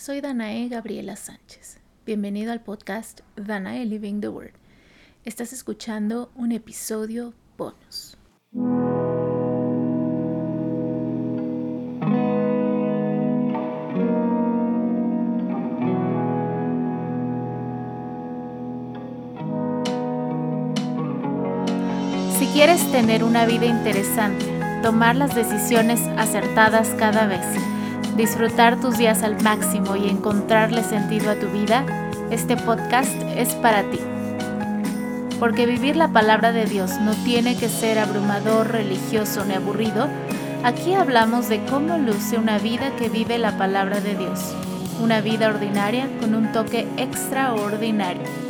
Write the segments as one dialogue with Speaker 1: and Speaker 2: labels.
Speaker 1: soy Danae Gabriela Sánchez. Bienvenido al podcast Danae Living the Word. Estás escuchando un episodio bonus. Si quieres tener una vida interesante, tomar las decisiones acertadas cada vez, disfrutar tus días al máximo y encontrarle sentido a tu vida, este podcast es para ti. Porque vivir la palabra de Dios no tiene que ser abrumador, religioso ni aburrido. Aquí hablamos de cómo luce una vida que vive la palabra de Dios. Una vida ordinaria con un toque extraordinario.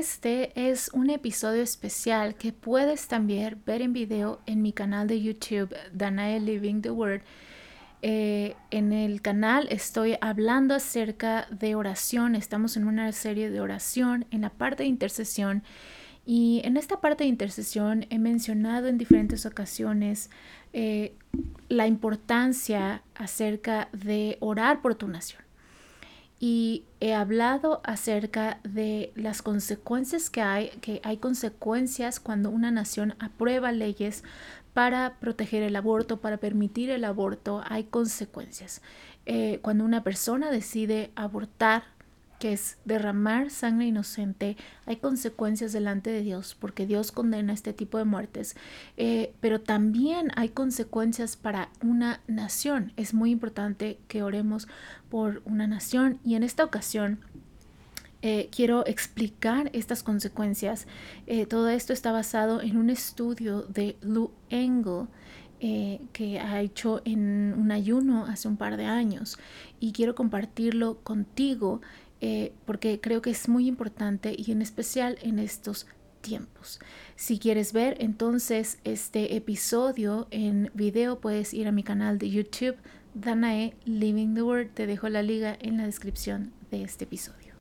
Speaker 1: Este es un episodio especial que puedes también ver en video en mi canal de YouTube, Danae Living the Word. Eh, en el canal estoy hablando acerca de oración, estamos en una serie de oración en la parte de intercesión. Y en esta parte de intercesión he mencionado en diferentes ocasiones eh, la importancia acerca de orar por tu nación y he hablado acerca de las consecuencias que hay, que hay consecuencias cuando una nación aprueba leyes para proteger el aborto, para permitir el aborto, hay consecuencias. Eh, cuando una persona decide abortar, que es derramar sangre inocente, hay consecuencias delante de Dios, porque Dios condena este tipo de muertes, eh, pero también hay consecuencias para una nación. Es muy importante que oremos por una nación y en esta ocasión eh, quiero explicar estas consecuencias. Eh, todo esto está basado en un estudio de Lou Engel. que ha hecho en un ayuno hace un par de años y quiero compartirlo contigo eh, porque creo que es muy importante y en especial en estos tiempos. Si quieres ver entonces este episodio en video, puedes ir a mi canal de YouTube, Danae Living the Word. Te dejo la liga en la descripción de este episodio.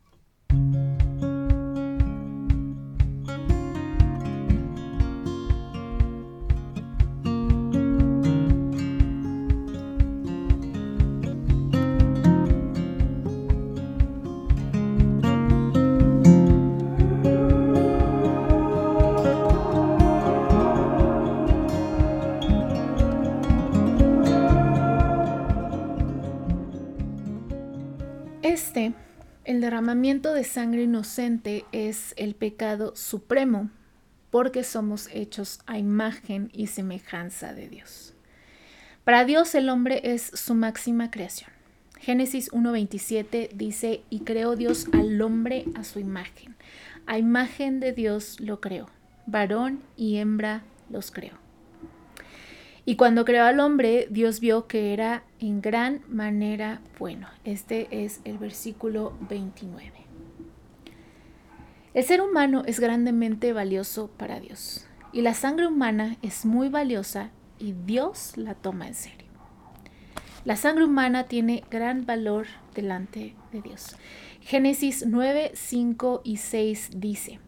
Speaker 1: Derramamiento de sangre inocente es el pecado supremo, porque somos hechos a imagen y semejanza de Dios. Para Dios el hombre es su máxima creación. Génesis 1.27 dice, y creó Dios al hombre a su imagen. A imagen de Dios lo creó. Varón y hembra los creó. Y cuando creó al hombre, Dios vio que era en gran manera bueno. Este es el versículo 29. El ser humano es grandemente valioso para Dios. Y la sangre humana es muy valiosa y Dios la toma en serio. La sangre humana tiene gran valor delante de Dios. Génesis 9, 5 y 6 dice,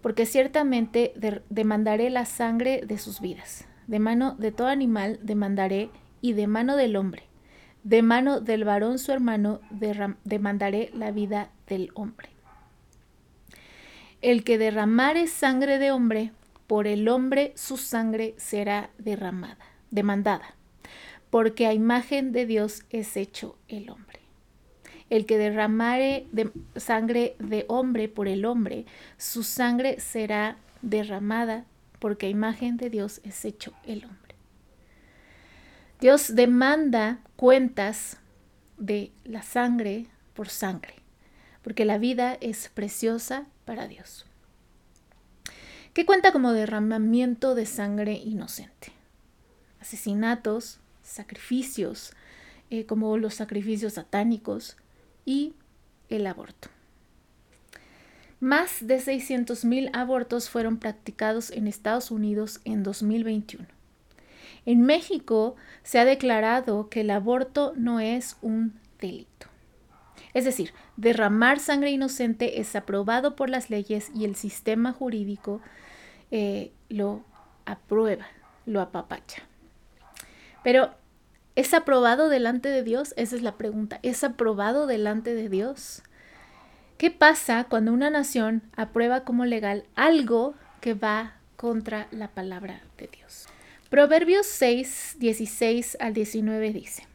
Speaker 1: porque ciertamente demandaré la sangre de sus vidas de mano de todo animal demandaré, y de mano del hombre, de mano del varón su hermano demandaré la vida del hombre. El que derramare sangre de hombre, por el hombre su sangre será derramada, demandada, porque a imagen de Dios es hecho el hombre. El que derramare de sangre de hombre por el hombre, su sangre será derramada porque imagen de Dios es hecho el hombre. Dios demanda cuentas de la sangre por sangre, porque la vida es preciosa para Dios. ¿Qué cuenta como derramamiento de sangre inocente? Asesinatos, sacrificios, eh, como los sacrificios satánicos y el aborto. Más de 600.000 abortos fueron practicados en Estados Unidos en 2021. En México se ha declarado que el aborto no es un delito. Es decir, derramar sangre inocente es aprobado por las leyes y el sistema jurídico eh, lo aprueba, lo apapacha. Pero ¿Es aprobado delante de Dios? Esa es la pregunta. ¿Es aprobado delante de Dios? ¿Qué pasa cuando una nación aprueba como legal algo que va contra la palabra de Dios? Proverbios 6, 16 al 19 dice,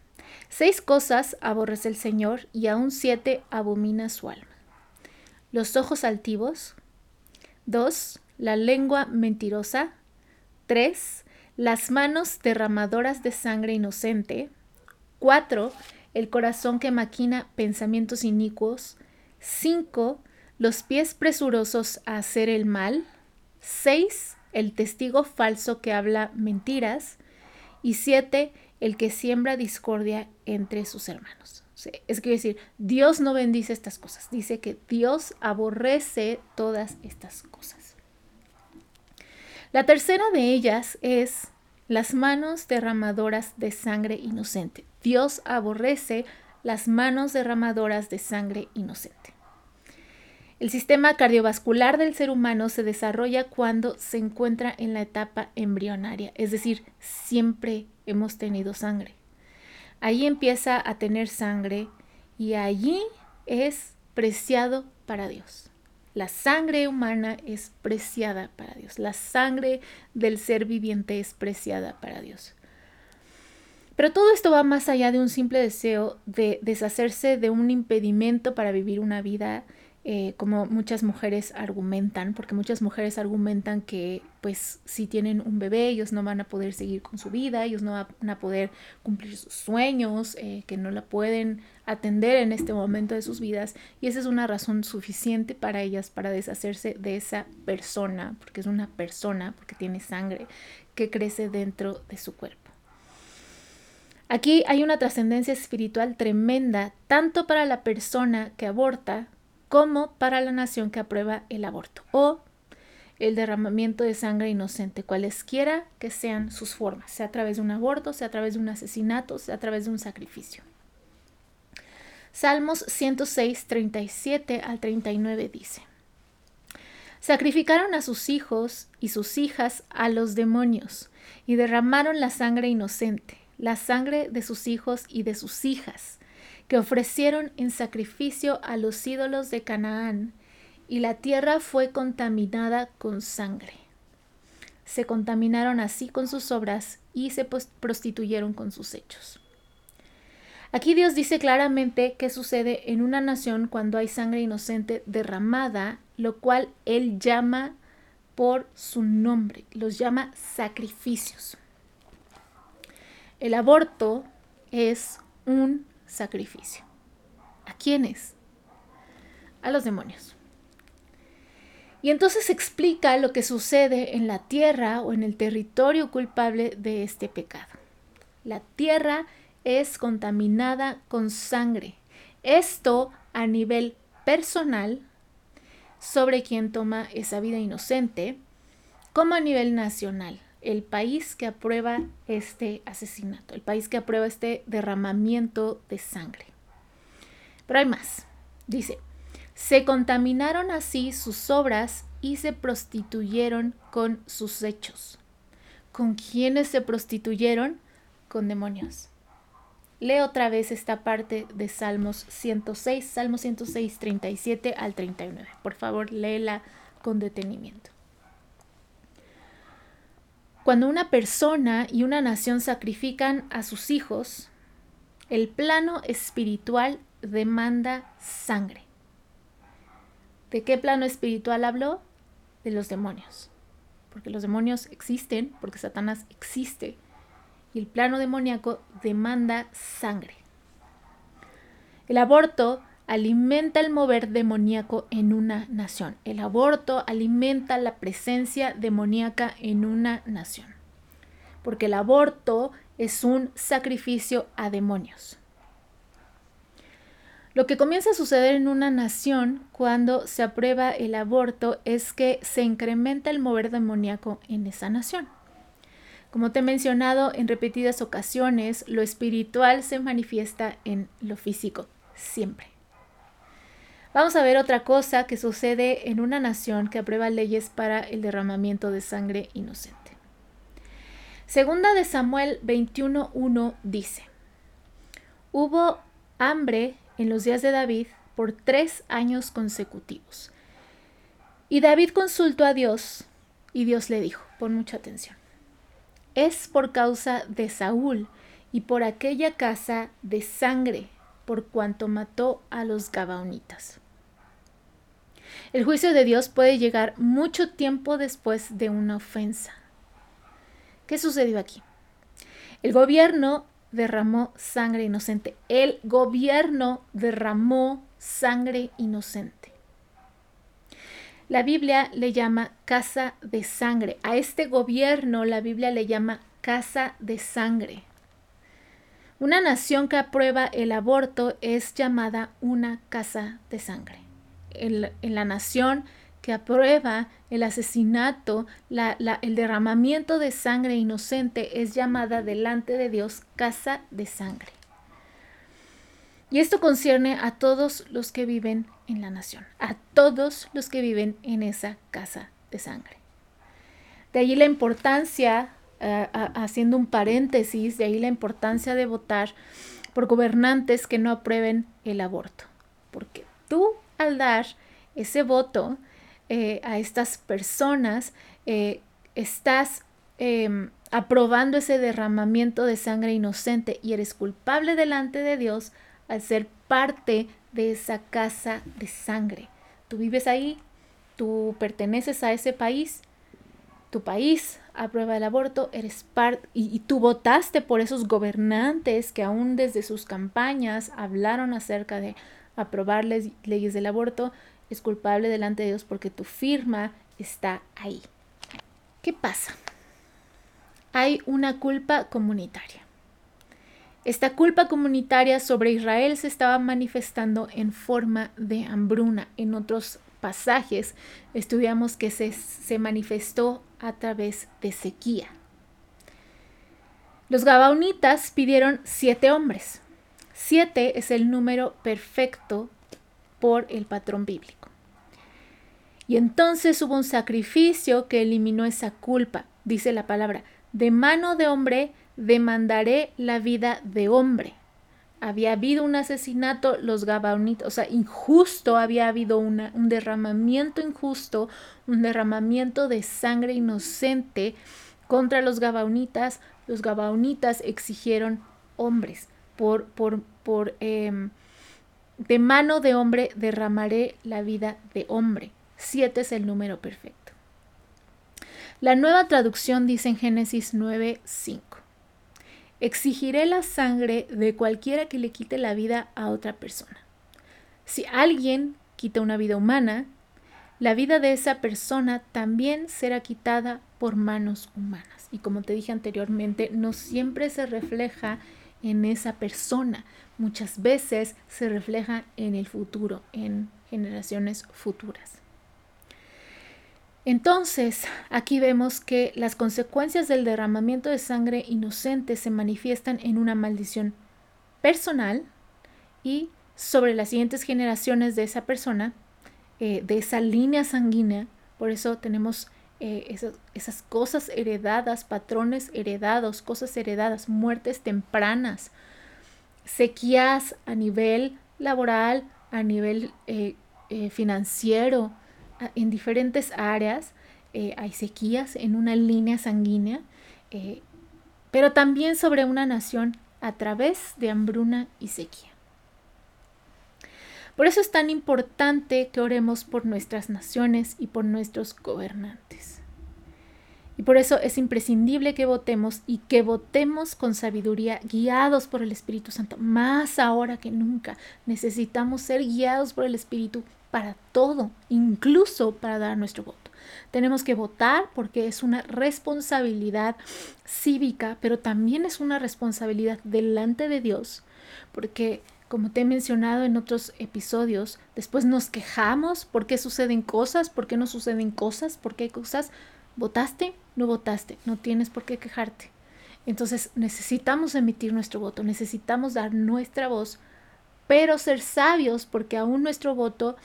Speaker 1: Seis cosas aborrece el Señor y aún siete abomina su alma. Los ojos altivos. Dos, la lengua mentirosa. Tres, las manos derramadoras de sangre inocente. Cuatro, el corazón que maquina pensamientos inicuos. 5. Los pies presurosos a hacer el mal. 6. El testigo falso que habla mentiras. Y 7. El que siembra discordia entre sus hermanos. Es decir, Dios no bendice estas cosas. Dice que Dios aborrece todas estas cosas. La tercera de ellas es las manos derramadoras de sangre inocente. Dios aborrece las manos derramadoras de sangre inocente. El sistema cardiovascular del ser humano se desarrolla cuando se encuentra en la etapa embrionaria, es decir, siempre hemos tenido sangre. Allí empieza a tener sangre y allí es preciado para Dios. La sangre humana es preciada para Dios. La sangre del ser viviente es preciada para Dios. Pero todo esto va más allá de un simple deseo de deshacerse de un impedimento para vivir una vida eh, como muchas mujeres argumentan, porque muchas mujeres argumentan que pues si tienen un bebé ellos no van a poder seguir con su vida, ellos no van a poder cumplir sus sueños, eh, que no la pueden atender en este momento de sus vidas y esa es una razón suficiente para ellas para deshacerse de esa persona, porque es una persona, porque tiene sangre que crece dentro de su cuerpo. Aquí hay una trascendencia espiritual tremenda, tanto para la persona que aborta como para la nación que aprueba el aborto o el derramamiento de sangre inocente, cualesquiera que sean sus formas, sea a través de un aborto, sea a través de un asesinato, sea a través de un sacrificio. Salmos 106, 37 al 39 dice, Sacrificaron a sus hijos y sus hijas a los demonios y derramaron la sangre inocente la sangre de sus hijos y de sus hijas, que ofrecieron en sacrificio a los ídolos de Canaán, y la tierra fue contaminada con sangre. Se contaminaron así con sus obras y se prostituyeron con sus hechos. Aquí Dios dice claramente qué sucede en una nación cuando hay sangre inocente derramada, lo cual Él llama por su nombre, los llama sacrificios. El aborto es un sacrificio. ¿A quiénes? A los demonios. Y entonces explica lo que sucede en la tierra o en el territorio culpable de este pecado. La tierra es contaminada con sangre. Esto a nivel personal sobre quien toma esa vida inocente, como a nivel nacional el país que aprueba este asesinato, el país que aprueba este derramamiento de sangre. Pero hay más. Dice, se contaminaron así sus obras y se prostituyeron con sus hechos. ¿Con quiénes se prostituyeron? Con demonios. Lee otra vez esta parte de Salmos 106, Salmos 106, 37 al 39. Por favor, léela con detenimiento. Cuando una persona y una nación sacrifican a sus hijos, el plano espiritual demanda sangre. ¿De qué plano espiritual habló? De los demonios. Porque los demonios existen, porque Satanás existe. Y el plano demoníaco demanda sangre. El aborto alimenta el mover demoníaco en una nación. El aborto alimenta la presencia demoníaca en una nación. Porque el aborto es un sacrificio a demonios. Lo que comienza a suceder en una nación cuando se aprueba el aborto es que se incrementa el mover demoníaco en esa nación. Como te he mencionado en repetidas ocasiones, lo espiritual se manifiesta en lo físico, siempre. Vamos a ver otra cosa que sucede en una nación que aprueba leyes para el derramamiento de sangre inocente. Segunda de Samuel 21.1 dice, Hubo hambre en los días de David por tres años consecutivos. Y David consultó a Dios y Dios le dijo, pon mucha atención, es por causa de Saúl y por aquella casa de sangre, por cuanto mató a los Gabaonitas. El juicio de Dios puede llegar mucho tiempo después de una ofensa. ¿Qué sucedió aquí? El gobierno derramó sangre inocente. El gobierno derramó sangre inocente. La Biblia le llama casa de sangre. A este gobierno la Biblia le llama casa de sangre. Una nación que aprueba el aborto es llamada una casa de sangre. En la nación que aprueba el asesinato, el derramamiento de sangre inocente es llamada delante de Dios casa de sangre. Y esto concierne a todos los que viven en la nación, a todos los que viven en esa casa de sangre. De ahí la importancia, eh, haciendo un paréntesis, de ahí la importancia de votar por gobernantes que no aprueben el aborto. Porque tú al dar ese voto, eh, a estas personas, eh, estás em, aprobando ese derramamiento de sangre inocente y eres culpable delante de Dios al ser parte de esa casa de sangre. Tú vives ahí, tú perteneces a ese país, tu país aprueba el aborto, eres parte y, y, tú votaste por esos gobernantes que aún desde sus campañas hablaron acerca de aprobar leyes del aborto, es culpable delante de Dios porque tu firma está ahí. ¿Qué pasa? Hay una culpa comunitaria. Esta culpa comunitaria sobre Israel se estaba manifestando en forma de hambruna. En otros pasajes estudiamos que se, se manifestó a través de sequía. Los gabaonitas pidieron siete hombres. Siete es el número perfecto por el patrón bíblico. Y entonces hubo un sacrificio que eliminó esa culpa, dice la palabra, de mano de hombre demandaré la vida de hombre. Había habido un asesinato, los gabaonitas, o sea, injusto, había habido un derramamiento injusto, un derramamiento de sangre inocente contra los gabaonitas. Los gabaonitas exigieron hombres por, por, por, em, de mano de hombre derramaré la vida de hombre. Siete es el número perfecto. La nueva traducción dice en Génesis 9:5. Exigiré la sangre de cualquiera que le quite la vida a otra persona. Si alguien quita una vida humana, la vida de esa persona también será quitada por manos humanas. Y como te dije anteriormente, no siempre se refleja en esa persona, muchas veces se refleja en el futuro, en generaciones futuras. Entonces, aquí vemos que las consecuencias del derramamiento de sangre inocente se manifiestan en una maldición personal y sobre las siguientes generaciones de esa persona, eh, de esa línea sanguínea. Por eso tenemos eh, esas, cosas heredadas, patrones heredados, cosas heredadas, muertes tempranas, sequías a nivel laboral, a nivel eh, financiero, en diferentes áreas eh, hay sequías en una línea sanguínea, eh, pero también sobre una nación a través de hambruna y sequía. Por eso es tan importante que oremos por nuestras naciones y por nuestros gobernantes. Y por eso es imprescindible que votemos y que votemos con sabiduría, guiados por el Espíritu Santo. Más ahora que nunca necesitamos ser guiados por el Espíritu para todo, incluso para dar nuestro voto. Tenemos que votar porque es una responsabilidad cívica, pero también es una responsabilidad delante de Dios, porque como te he mencionado en otros episodios, después nos quejamos por qué suceden cosas, por qué no suceden cosas, por qué hay cosas. ¿Votaste? No votaste, no tienes por qué quejarte. Entonces necesitamos emitir nuestro voto, necesitamos dar nuestra voz pero ser sabios porque aún nuestro voto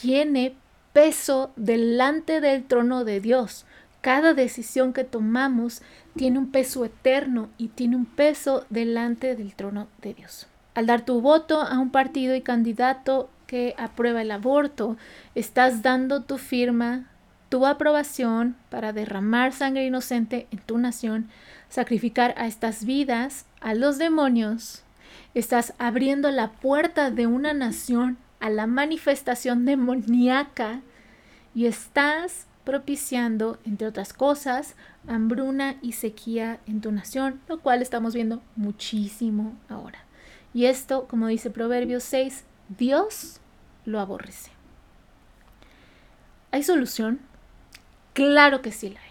Speaker 1: tiene peso delante del trono de Dios. Cada decisión que tomamos tiene un peso eterno y tiene un peso delante del trono de Dios. Al dar tu voto a un partido y candidato que aprueba el aborto, estás dando tu firma, tu aprobación para derramar sangre inocente en tu nación, sacrificar a estas vidas, a los demonios. Estás abriendo la puerta de una nación a la manifestación demoníaca y estás propiciando, entre otras cosas, hambruna y sequía en tu nación, lo cual estamos viendo muchísimo ahora. Y esto, como dice Proverbios 6, Dios lo aborrece. ¿Hay solución? Claro que sí la hay.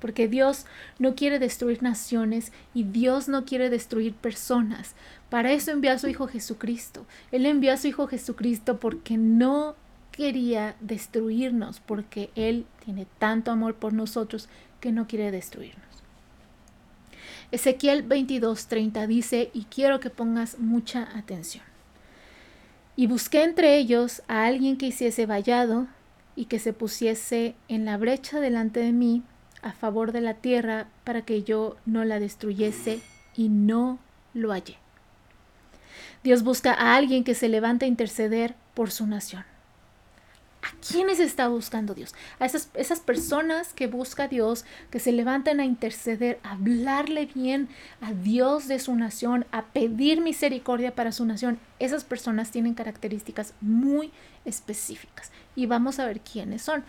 Speaker 1: Porque Dios no quiere destruir naciones y Dios no quiere destruir personas. Para eso envió a su Hijo Jesucristo. Él envió a su Hijo Jesucristo porque no quería destruirnos, porque Él tiene tanto amor por nosotros que no quiere destruirnos. Ezequiel 22:30 dice, y quiero que pongas mucha atención. Y busqué entre ellos a alguien que hiciese vallado y que se pusiese en la brecha delante de mí a favor de la tierra para que yo no la destruyese y no lo hallé. Dios busca a alguien que se levante a interceder por su nación. ¿A quiénes está buscando Dios? A esas, esas personas que busca Dios, que se levantan a interceder, a hablarle bien a Dios de su nación, a pedir misericordia para su nación. Esas personas tienen características muy específicas y vamos a ver quiénes son.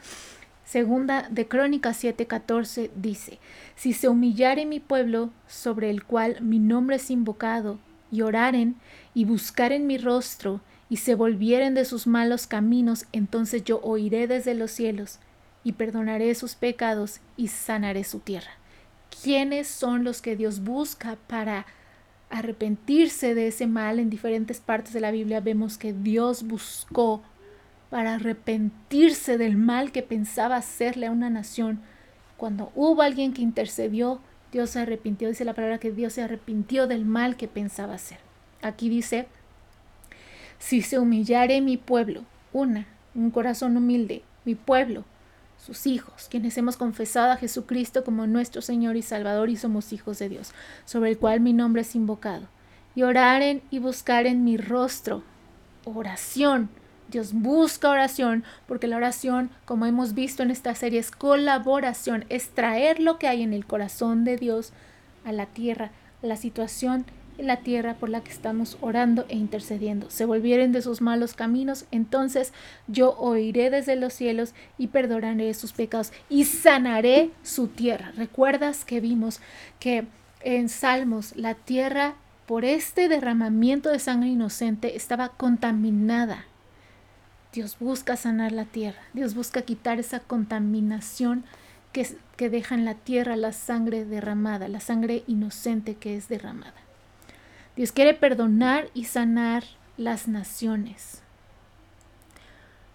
Speaker 1: Segunda de Crónicas 7:14 dice, Si se humillare mi pueblo sobre el cual mi nombre es invocado, y oraren y buscaren mi rostro, y se volvieren de sus malos caminos, entonces yo oiré desde los cielos y perdonaré sus pecados y sanaré su tierra. ¿Quiénes son los que Dios busca para arrepentirse de ese mal? En diferentes partes de la Biblia vemos que Dios buscó para arrepentirse del mal que pensaba hacerle a una nación. Cuando hubo alguien que intercedió, Dios se arrepintió. Dice la palabra que Dios se arrepintió del mal que pensaba hacer. Aquí dice si se humillare mi pueblo, una, un corazón humilde, mi pueblo, sus hijos, quienes hemos confesado a Jesucristo como nuestro Señor y Salvador y somos hijos de Dios, sobre el cual mi nombre es invocado, y oraren y buscaren mi rostro. Oración. Dios busca oración porque la oración, como hemos visto en esta serie, es colaboración, es traer lo que hay en el corazón de Dios a la tierra, a la situación la tierra por la que estamos orando e intercediendo. Se volvieren de sus malos caminos, entonces yo oiré desde los cielos y perdonaré sus pecados y sanaré su tierra. ¿Recuerdas que vimos que en Salmos la tierra por este derramamiento de sangre inocente estaba contaminada? Dios busca sanar la tierra, Dios busca quitar esa contaminación que, que deja en la tierra la sangre derramada, la sangre inocente que es derramada. Dios quiere perdonar y sanar las naciones.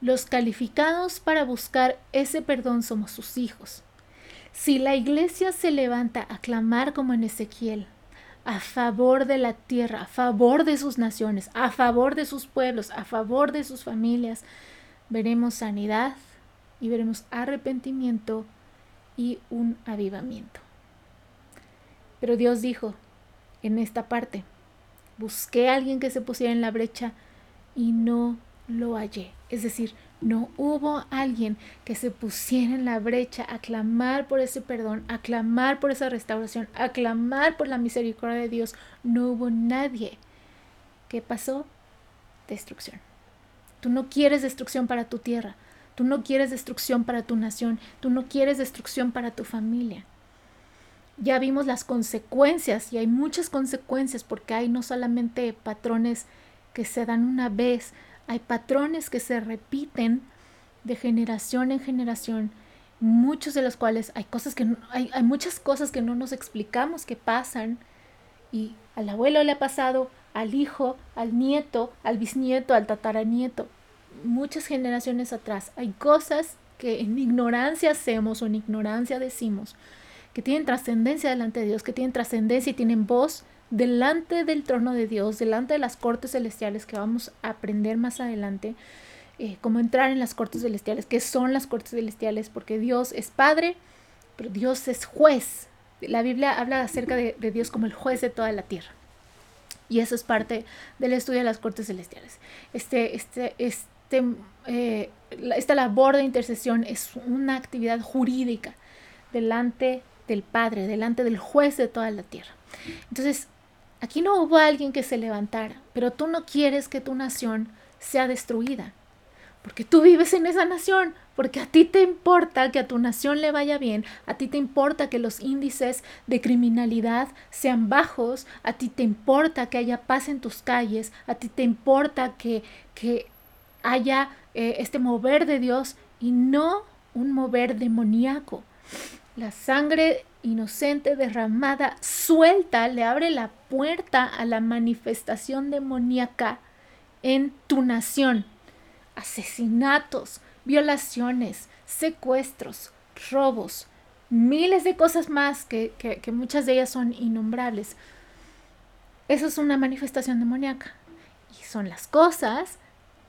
Speaker 1: Los calificados para buscar ese perdón somos sus hijos. Si la iglesia se levanta a clamar como en Ezequiel, a favor de la tierra, a favor de sus naciones, a favor de sus pueblos, a favor de sus familias, veremos sanidad y veremos arrepentimiento y un avivamiento. Pero Dios dijo en esta parte, Busqué a alguien que se pusiera en la brecha y no lo hallé. Es decir, no hubo alguien que se pusiera en la brecha a clamar por ese perdón, a clamar por esa restauración, a clamar por la misericordia de Dios. No hubo nadie. ¿Qué pasó? Destrucción. Tú no quieres destrucción para tu tierra. Tú no quieres destrucción para tu nación. Tú no quieres destrucción para tu familia ya vimos las consecuencias y hay muchas consecuencias porque hay no solamente patrones que se dan una vez, hay patrones que se repiten de generación en generación, muchos de los cuales hay cosas que hay, hay muchas cosas que no nos explicamos que pasan y al abuelo le ha pasado, al hijo, al nieto, al bisnieto, al tataranieto, muchas generaciones atrás. Hay cosas que en ignorancia hacemos o en ignorancia decimos que tienen trascendencia delante de Dios, que tienen trascendencia y tienen voz delante del trono de Dios, delante de las cortes celestiales que vamos a aprender más adelante, eh, cómo entrar en las cortes celestiales, qué son las cortes celestiales, porque Dios es Padre, pero Dios es juez. La Biblia habla acerca de, Dios como el juez de toda la tierra. Y eso es parte del estudio de las cortes celestiales. Este, este, este, eh, esta labor de intercesión es una actividad jurídica delante del Padre, delante del juez de toda la tierra. Entonces, aquí no hubo alguien que se levantara, pero tú no quieres que tu nación sea destruida, porque tú vives en esa nación, porque a ti te importa que a tu nación le vaya bien, a ti te importa que los índices de criminalidad sean bajos, a ti te importa que haya paz en tus calles, a ti te importa que, que haya eh, este mover de Dios y no un mover demoníaco. La sangre inocente derramada suelta le abre la puerta a la manifestación demoníaca en tu nación asesinatos, violaciones, secuestros, robos, miles de cosas más que, muchas de ellas son innombrables. Eso es una manifestación demoníaca. Y son las cosas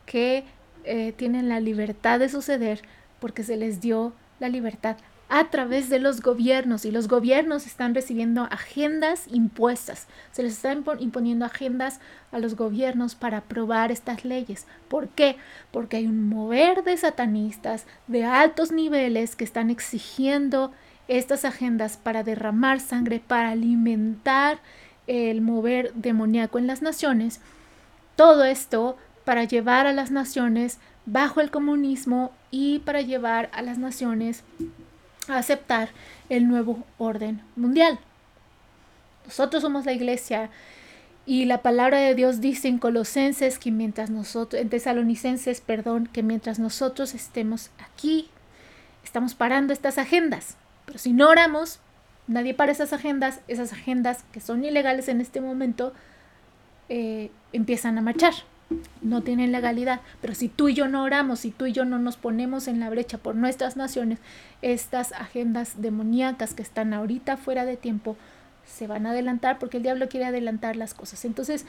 Speaker 1: que eh, tienen la libertad de suceder porque se les dio la libertad a través de los gobiernos y los gobiernos están recibiendo agendas impuestas. Se les está imponiendo agendas a los gobiernos para aprobar estas leyes. ¿Por qué? Porque hay un mover de satanistas de altos niveles que están exigiendo estas agendas para derramar sangre, para alimentar el mover demoníaco en las naciones. Todo esto para llevar a las naciones bajo el comunismo y para llevar a las naciones a aceptar el nuevo orden mundial. Nosotros somos la iglesia y la palabra de Dios dice en Colosenses que mientras nosotros, en Tesalonicenses, perdón, que mientras nosotros estemos aquí, estamos parando estas agendas. Pero si no oramos, nadie para esas agendas, esas agendas que son ilegales en este momento, eh, empiezan a marchar no tienen legalidad. Pero si tú y yo no oramos, si tú y yo no nos ponemos en la brecha por nuestras naciones, estas agendas demoníacas que están ahorita fuera de tiempo se van a adelantar porque el diablo quiere adelantar las cosas. Entonces,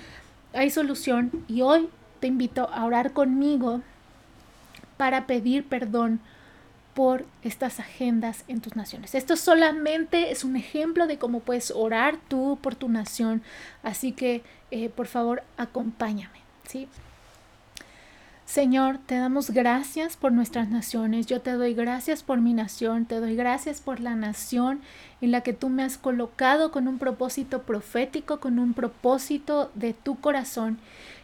Speaker 1: hay solución y hoy te invito a orar conmigo para pedir perdón por estas agendas en tus naciones. Esto solamente es un ejemplo de cómo puedes orar tú por tu nación. Así que, eh, por favor, acompáñame. ¿Sí? Señor, te damos gracias por nuestras naciones. Yo te doy gracias por mi nación. Te doy gracias por la nación en la que tú me has colocado con un propósito profético, con un propósito de tu corazón.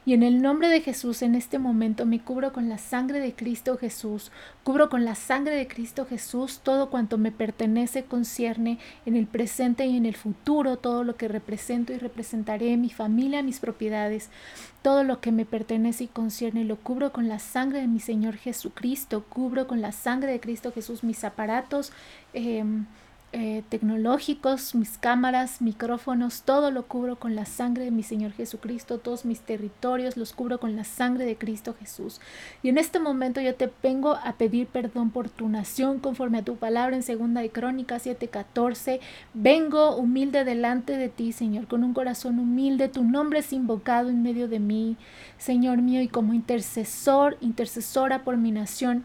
Speaker 1: Y en el nombre de Jesús, en este momento me cubro con la sangre de Cristo Jesús. Cubro con la sangre de Cristo Jesús todo cuanto me pertenece, concierne en el presente y en el futuro, todo lo que represento y representaré, mi familia, mis propiedades, todo lo que me pertenece y concierne, lo cubro con la sangre de mi Señor Jesucristo. Cubro con la sangre de Cristo Jesús mis aparatos. Eh, eh, tecnológicos, mis cámaras, micrófonos, todo lo cubro con la sangre de mi Señor Jesucristo, todos mis territorios los cubro con la sangre de Cristo Jesús. Y en este momento yo te vengo a pedir perdón por tu nación conforme a tu palabra en segunda de Crónicas 7:14. Vengo humilde delante de ti, Señor, con un corazón humilde. Tu nombre es invocado en medio de mí, Señor mío, y como intercesor, intercesora por mi nación.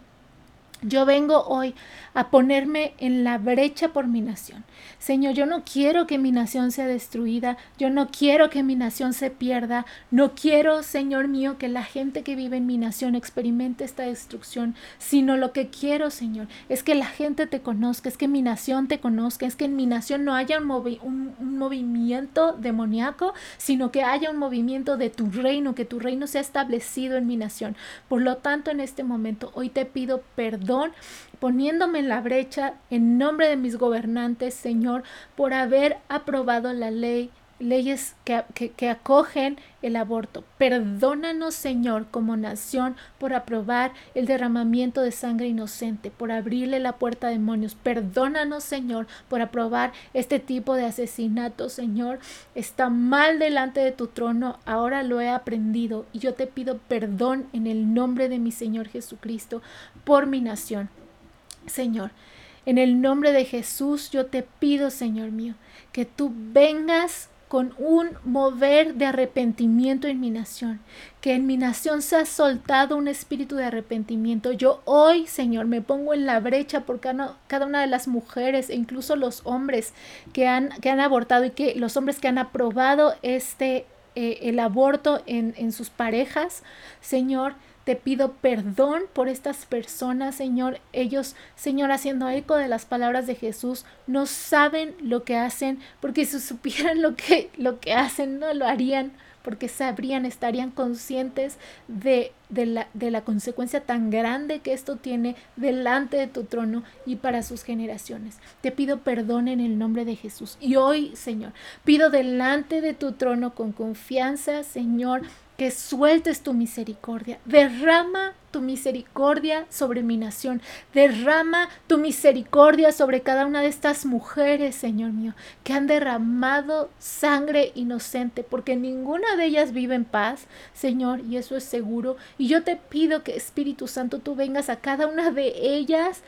Speaker 1: Yo vengo hoy a ponerme en la brecha por mi nación. Señor, yo no quiero que mi nación sea destruida, yo no quiero que mi nación se pierda, no quiero, Señor mío, que la gente que vive en mi nación experimente esta destrucción, sino lo que quiero, Señor, es que la gente te conozca, es que mi nación te conozca, es que en mi nación no haya un, un movimiento demoníaco, sino que haya un movimiento de tu reino, que tu reino sea establecido en mi nación. Por lo tanto, en este momento, hoy te pido perdón poniéndome en la brecha en nombre de mis gobernantes, Señor, por haber aprobado la ley leyes que, acogen el aborto. Perdónanos, Señor, como nación, por aprobar el derramamiento de sangre inocente, por abrirle la puerta a demonios. Perdónanos, Señor, por aprobar este tipo de asesinato, Señor. Está mal delante de tu trono, ahora lo he aprendido y yo te pido perdón en el nombre de mi Señor Jesucristo por mi nación. Señor. En el nombre de Jesús yo te pido, Señor mío, que tú vengas con un mover de arrepentimiento en mi nación, que en mi nación se ha soltado un espíritu de arrepentimiento. Yo hoy, Señor, me pongo en la brecha por cada, una de las mujeres e incluso los hombres que han, que han abortado y que los hombres que han aprobado este eh, el aborto en, en sus parejas, Señor, te pido perdón por estas personas, Señor. Ellos, Señor, haciendo eco de las palabras de Jesús, no saben lo que hacen, porque si supieran lo que, lo que hacen, no lo harían porque sabrían, estarían conscientes de, la, de la consecuencia tan grande que esto tiene delante de tu trono y para sus generaciones. Te pido perdón en el nombre de Jesús. Y hoy, Señor, pido delante de tu trono con confianza, Señor, que sueltes tu misericordia. Derrama tu misericordia sobre mi nación. Derrama tu misericordia sobre cada una de estas mujeres, Señor mío, que han derramado sangre inocente, porque ninguna de ellas vive en paz, Señor, y eso es seguro. Y yo te pido que Espíritu Santo tú vengas a cada una de ellas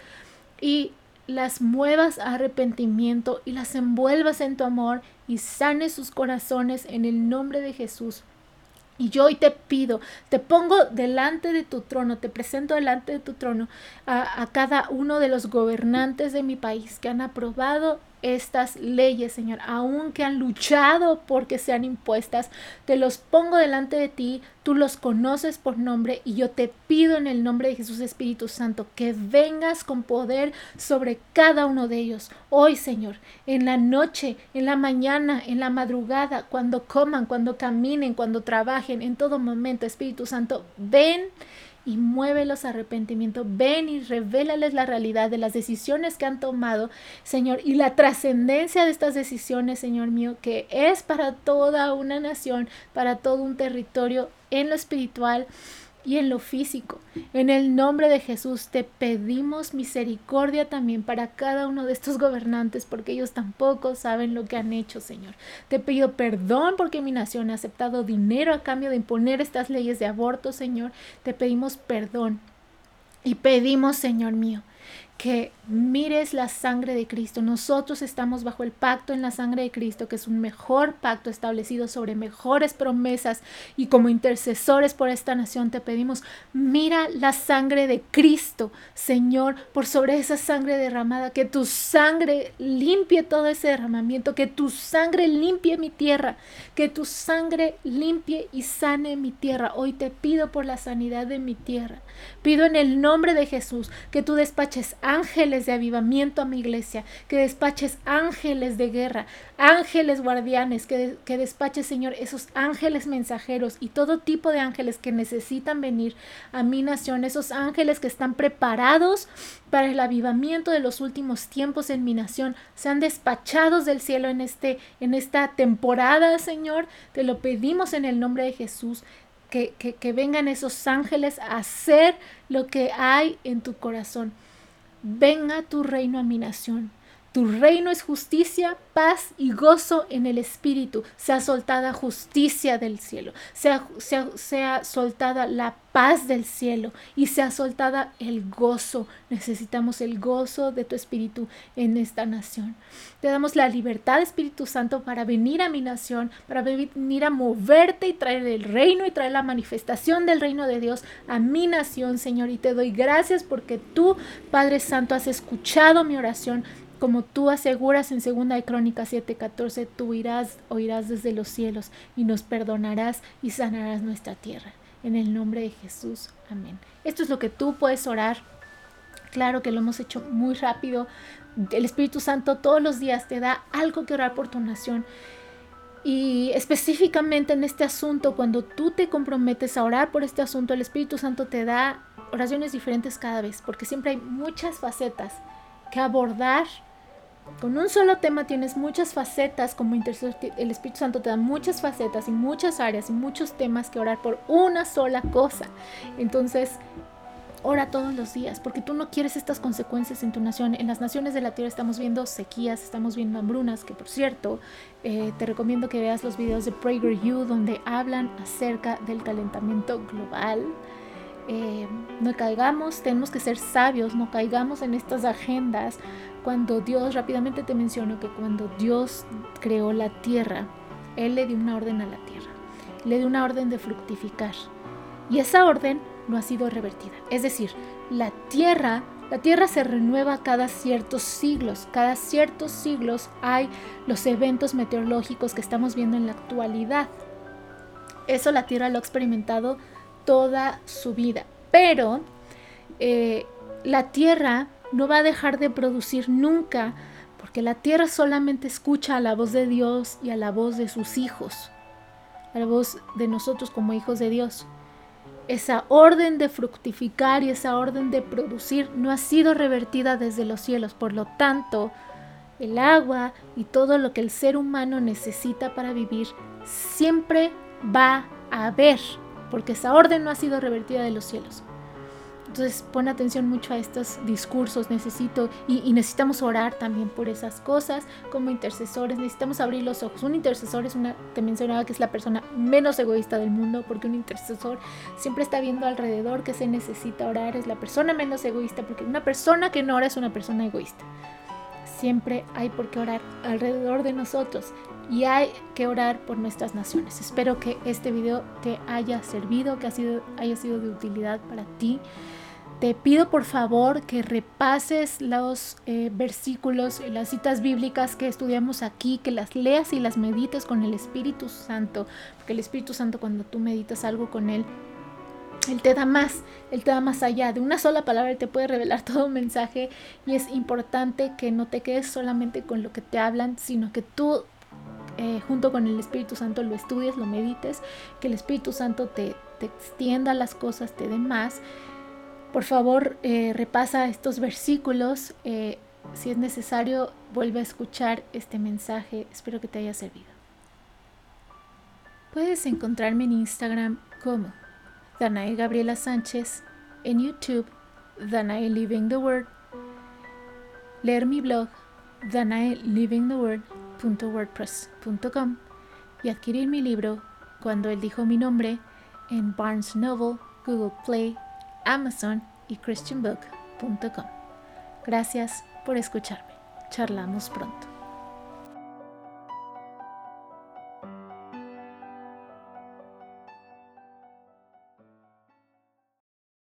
Speaker 1: y las muevas a arrepentimiento y las envuelvas en tu amor y sanes sus corazones en el nombre de Jesús. Y yo hoy te pido, te pongo delante de tu trono, te presento delante de tu trono a, a, cada uno de los gobernantes de mi país que han aprobado estas leyes, Señor, aunque han luchado porque sean impuestas, te los pongo delante de ti, tú los conoces por nombre y yo te pido en el nombre de Jesús Espíritu Santo que vengas con poder sobre cada uno de ellos. Hoy, Señor, en la noche, en la mañana, en la madrugada, cuando coman, cuando caminen, cuando trabajen, en todo momento, Espíritu Santo, ven y muévelos a arrepentimiento. Ven y revélales la realidad de las decisiones que han tomado, Señor, y la trascendencia de estas decisiones, Señor mío, que es para toda una nación, para todo un territorio en lo espiritual y en lo físico. En el nombre de Jesús te pedimos misericordia también para cada uno de estos gobernantes porque ellos tampoco saben lo que han hecho, Señor. Te pido perdón porque mi nación ha aceptado dinero a cambio de imponer estas leyes de aborto, Señor. Te pedimos perdón y pedimos, Señor mío, que mires la sangre de Cristo. Nosotros estamos bajo el pacto en la sangre de Cristo, que es un mejor pacto establecido sobre mejores promesas. Y como intercesores por esta nación te pedimos, mira la sangre de Cristo, Señor, por sobre esa sangre derramada, que tu sangre limpie todo ese derramamiento, que tu sangre limpie mi tierra, que tu sangre limpie y sane mi tierra. Hoy te pido por la sanidad de mi tierra. Pido en el nombre de Jesús que tú despaches ángeles de avivamiento a mi iglesia, que despaches ángeles de guerra, ángeles guardianes, que, que despaches, Señor, esos ángeles mensajeros y todo tipo de ángeles que necesitan venir a mi nación, esos ángeles que están preparados para el avivamiento de los últimos tiempos en mi nación, sean despachados del cielo en, este, en esta temporada, Señor. Te lo pedimos en el nombre de Jesús. Que, que, que vengan esos ángeles a hacer lo que hay en tu corazón venga tu reino a mi nación. Tu reino es justicia, paz y gozo en el Espíritu. Sea soltada justicia del cielo, sea, soltada la paz del cielo y sea soltada el gozo. Necesitamos el gozo de tu Espíritu en esta nación. Te damos la libertad, Espíritu Santo, para venir a mi nación, para venir a moverte y traer el reino y traer la manifestación del reino de Dios a mi nación, Señor. Y te doy gracias porque tú, Padre Santo, has escuchado mi oración como tú aseguras en 2 de Crónicas 7:14, tú irás, oirás desde los cielos y nos perdonarás y sanarás nuestra tierra. En el nombre de Jesús, amén. Esto es lo que tú puedes orar. Claro que lo hemos hecho muy rápido. El Espíritu Santo todos los días te da algo que orar por tu nación. Y específicamente en este asunto, cuando tú te comprometes a orar por este asunto, el Espíritu Santo te da oraciones diferentes cada vez, porque siempre hay muchas facetas que abordar con un solo tema tienes muchas facetas como. El Espíritu Santo te da muchas facetas y muchas áreas y muchos temas que orar por una sola cosa. Entonces, ora todos los días, porque tú no quieres estas consecuencias en tu nación. En las naciones de la tierra estamos viendo sequías, estamos viendo hambrunas, que por cierto, eh, te recomiendo que veas los videos de PragerU donde hablan acerca del calentamiento global. Eh, no caigamos, tenemos que ser sabios, no caigamos en estas agendas cuando Dios, rápidamente te menciono que cuando Dios creó la tierra, Él le dio una orden a la tierra, le dio una orden de fructificar. Y esa orden no ha sido revertida. Es decir, la tierra, la tierra se renueva cada ciertos siglos. Cada ciertos siglos hay los eventos meteorológicos que estamos viendo en la actualidad. eso la Tierra lo ha experimentado toda su vida. Pero eh, la Tierra no va a dejar de producir nunca, porque la Tierra solamente escucha a la voz de Dios y a la voz de sus hijos, a la voz de nosotros como hijos de Dios. Esa orden de fructificar y esa orden de producir no ha sido revertida desde los cielos, por lo tanto, el agua y todo lo que el ser humano necesita para vivir siempre va a haber, porque esa orden no ha sido revertida de los cielos. Entonces pon atención mucho a estos discursos, necesito y, necesitamos orar también por esas cosas como intercesores, necesitamos abrir los ojos. Un intercesor es una, te mencionaba que es la persona menos egoísta del mundo porque un intercesor siempre está viendo alrededor que se necesita orar, es la persona menos egoísta porque una persona que no ora es una persona egoísta. Siempre hay por qué orar alrededor de nosotros y hay que orar por nuestras naciones. Espero que este video te haya servido, que ha sido, haya sido de utilidad para ti. Te pido por favor que repases los eh, versículos y las citas bíblicas que estudiamos aquí, que las leas y las medites con el Espíritu Santo, porque el Espíritu Santo cuando tú meditas algo con Él, él te da más, Él te da más allá. De una sola palabra Él te puede revelar todo un mensaje y es importante que no te quedes solamente con lo que te hablan, sino que tú eh, junto con el Espíritu Santo lo estudies, lo medites, que el Espíritu Santo te, extienda las cosas, te dé más. Por favor, eh, repasa estos versículos. Eh, si es necesario, vuelve a escuchar este mensaje. Espero que te haya servido. Puedes encontrarme en Instagram como Danae Gabriela Sánchez, en YouTube Danae Living the Word, leer mi blog Danae Living the Word wordpress.com y adquirir mi libro Cuando él dijo mi nombre en Barnes Noble, Google Play, Amazon y christianbook.com. Gracias por escucharme. Charlamos pronto.